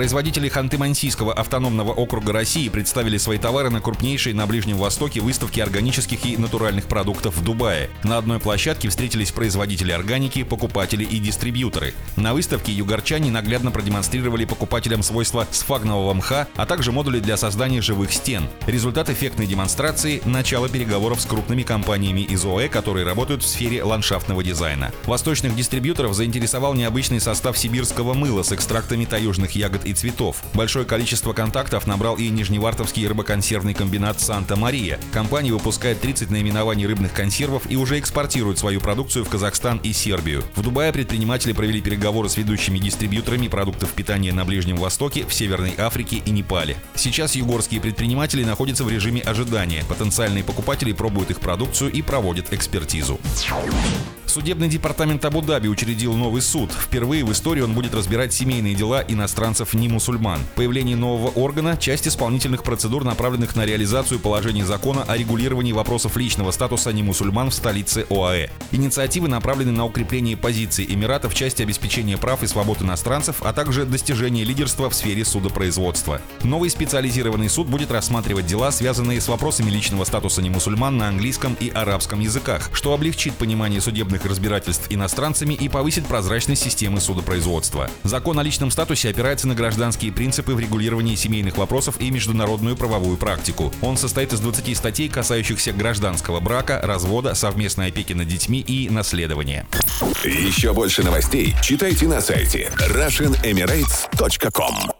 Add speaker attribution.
Speaker 1: Производители Ханты-Мансийского автономного округа России представили свои товары на крупнейшей на Ближнем Востоке выставке органических и натуральных продуктов в Дубае. На одной площадке встретились производители органики, покупатели и дистрибьюторы. На выставке югорчане наглядно продемонстрировали покупателям свойства сфагнового мха, а также модули для создания живых стен. Результат эффектной демонстрации – начало переговоров с крупными компаниями из ОЭ, которые работают в сфере ландшафтного дизайна. Восточных дистрибьюторов заинтересовал необычный состав сибирского мыла с экстрактами таежных ягод и цветов. Большое количество контактов набрал и Нижневартовский рыбоконсервный комбинат «Санта-Мария». Компания выпускает 30 наименований рыбных консервов и уже экспортирует свою продукцию в Казахстан и Сербию. В Дубае предприниматели провели переговоры с ведущими дистрибьюторами продуктов питания на Ближнем Востоке, в Северной Африке и Непале. Сейчас югорские предприниматели находятся в режиме ожидания. Потенциальные покупатели пробуют их продукцию и проводят экспертизу. Судебный департамент Абу-Даби учредил новый суд. Впервые в истории он будет разбирать семейные дела иностранцев не мусульман. Появление нового органа – часть исполнительных процедур, направленных на реализацию положений закона о регулировании вопросов личного статуса не мусульман в столице ОАЭ. Инициативы направлены на укрепление позиций Эмирата в части обеспечения прав и свобод иностранцев, а также достижения лидерства в сфере судопроизводства. Новый специализированный суд будет рассматривать дела, связанные с вопросами личного статуса не мусульман на английском и арабском языках, что облегчит понимание судебных судебных разбирательств иностранцами и повысит прозрачность системы судопроизводства. Закон о личном статусе опирается на гражданские принципы в регулировании семейных вопросов и международную правовую практику. Он состоит из 20 статей, касающихся гражданского брака, развода, совместной опеки над детьми и наследования.
Speaker 2: Еще больше новостей читайте на сайте RussianEmirates.com